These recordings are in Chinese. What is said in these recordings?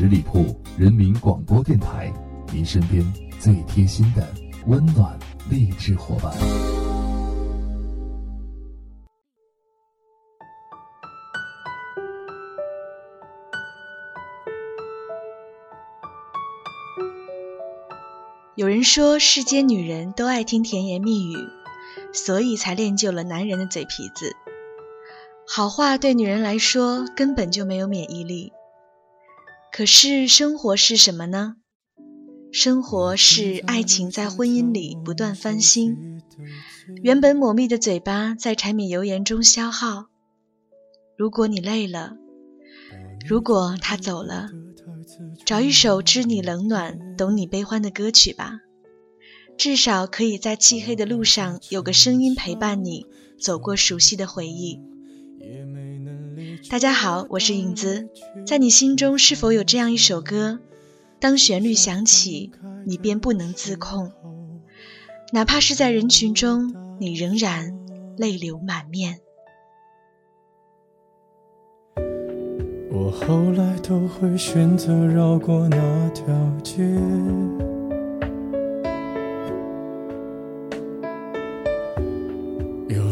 十里铺人民广播电台，您身边最贴心的温暖励志伙伴。有人说，世间女人都爱听甜言蜜语，所以才练就了男人的嘴皮子。好话对女人来说根本就没有免疫力。可是生活是什么呢？生活是爱情在婚姻里不断翻新，原本抹密的嘴巴在柴米油盐中消耗。如果你累了，如果他走了，找一首知你冷暖、懂你悲欢的歌曲吧，至少可以在漆黑的路上有个声音陪伴你走过熟悉的回忆。大家好，我是影子。在你心中是否有这样一首歌，当旋律响起，你便不能自控，哪怕是在人群中，你仍然泪流满面。我后来都会选择绕过那条街。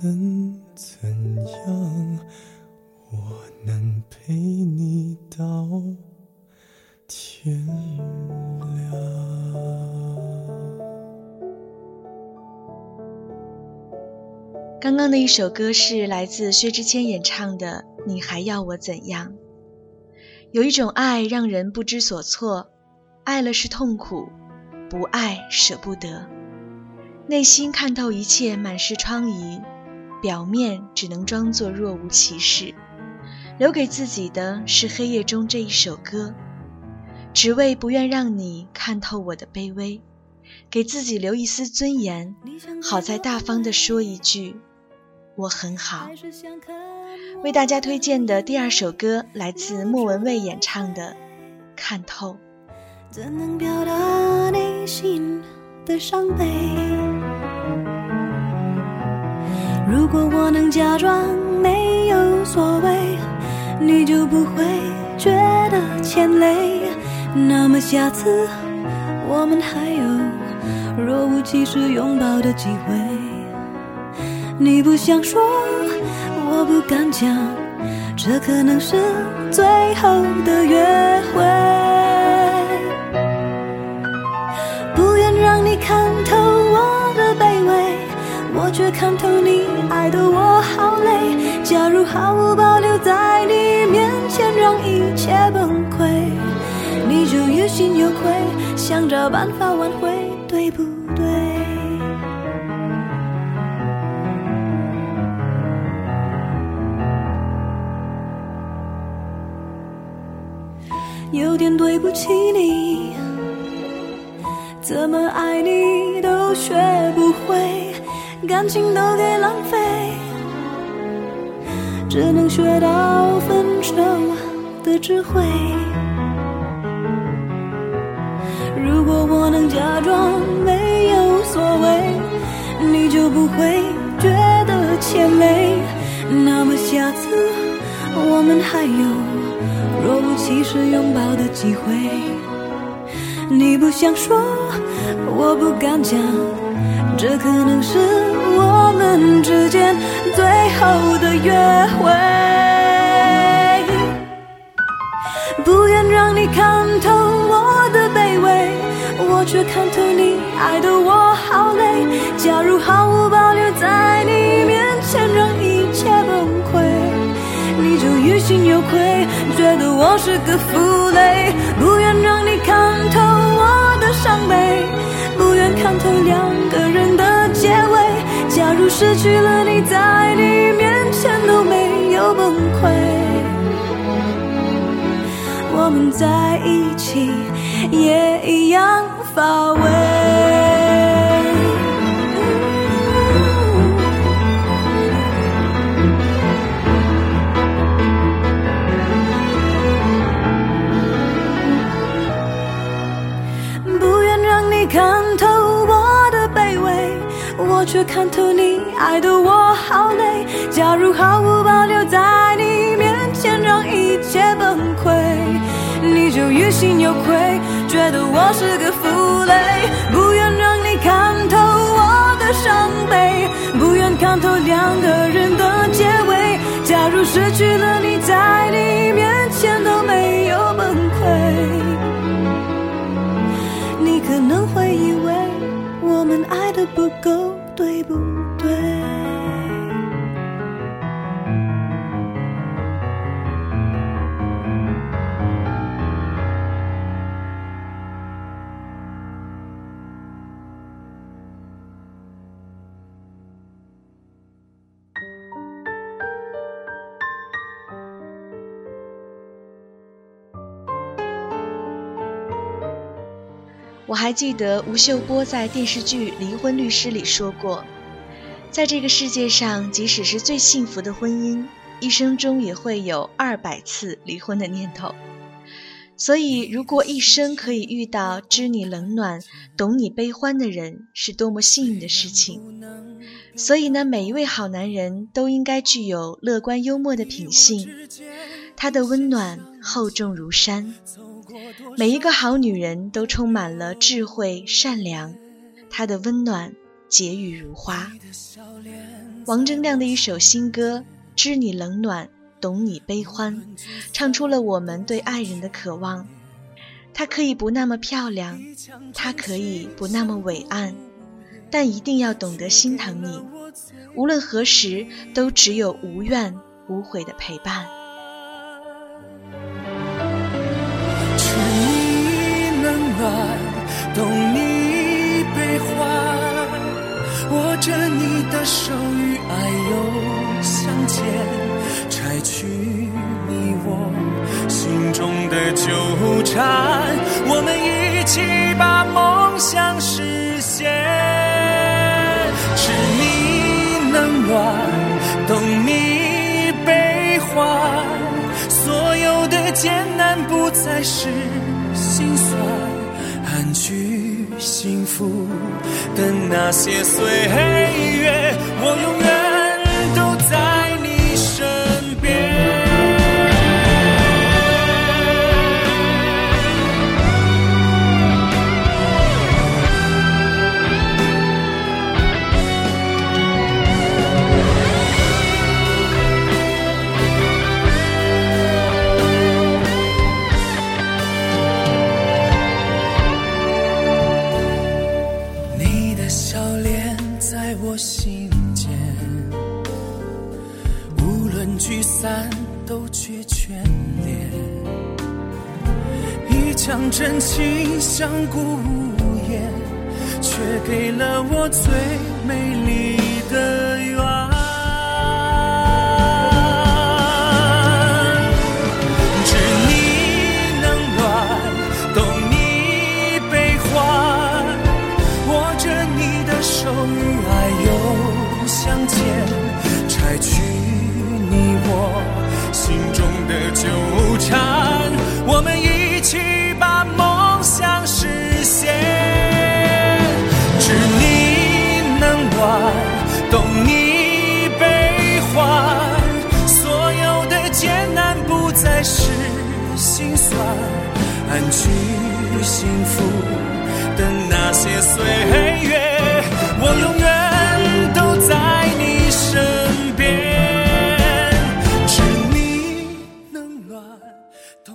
能怎样？我能陪你到天亮。刚刚的一首歌是来自薛之谦演唱的《你还要我怎样》。有一种爱让人不知所措，爱了是痛苦，不爱舍不得，内心看透一切满是疮痍，表面只能装作若无其事，留给自己的是黑夜中这一首歌，只为不愿让你看透我的卑微，给自己留一丝尊严，好在大方的说一句。我很好，为大家推荐的第二首歌来自莫文蔚演唱的《看透》。怎能表达内心的伤悲？如果我能假装没有所谓，你就不会觉得牵累。那么下次我们还有若无其事拥抱的机会。你不想说，我不敢讲，这可能是最后的约会。我却看透你爱的我好累。假如毫无保留在你面前让一切崩溃，你就于心有愧，想找办法挽回，对不对？有点对不起你，怎么爱你都学不会，感情都给浪费，只能学到分手的智慧。如果我能假装没有所谓，你就不会觉得欠累。那么下次我们还有。若无其事拥抱的机会，你不想说，我不敢讲，这可能是我们之间最后的约会。不愿让你看透我的卑微，我却看透你爱的我好累。假如毫无保留在你面前让一切崩溃。你就于心有愧，觉得我是个负累，不愿让你看透我的伤悲，不愿看透两。失去了你，在你面前都没有崩溃，我们在一起也一样乏味。却看透你爱的我好累。假如毫无保留在你面前让一切崩溃，你就于心有愧，觉得我是个负累。不愿让你看透我的伤悲，不愿看透两个人的结尾。假如失去了你，对不我还记得吴秀波在电视剧《离婚律师》里说过，在这个世界上，即使是最幸福的婚姻，一生中也会有二百次离婚的念头。所以，如果一生可以遇到知你冷暖、懂你悲欢的人，是多么幸运的事情。所以呢，每一位好男人都应该具有乐观幽默的品性，他的温暖厚重如山。每一个好女人都充满了智慧、善良，她的温暖洁语如花。王铮亮的一首新歌《知你冷暖，懂你悲欢》，唱出了我们对爱人的渴望。她可以不那么漂亮，她可以不那么伟岸，但一定要懂得心疼你。无论何时，都只有无怨无悔的陪伴。懂你悲欢，握着你的手与爱又相见，拆去你我心中的纠缠，我们一起把梦想实现。知你冷暖懂你悲欢，所有的艰难不再是，去幸福的那些岁月，我永远将真情像孤雁，却给了我最美丽的缘。不再是心酸，安居幸福的那些岁月，我永远都在你身边。知你冷暖。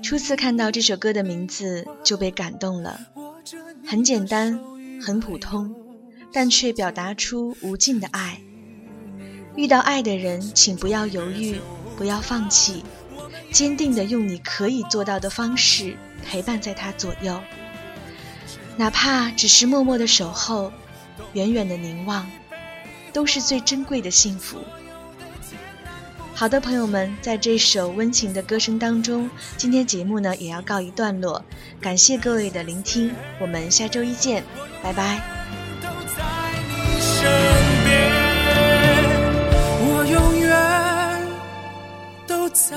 初次看到这首歌的名字就被感动了，很简单，很普通。但却表达出无尽的爱。遇到爱的人，请不要犹豫，不要放弃，坚定的用你可以做到的方式陪伴在他左右，哪怕只是默默的守候，远远的凝望，都是最珍贵的幸福。好的，朋友们，在这首温情的歌声当中，今天节目呢也要告一段落，感谢各位的聆听，我们下周一见，拜拜。我永远都在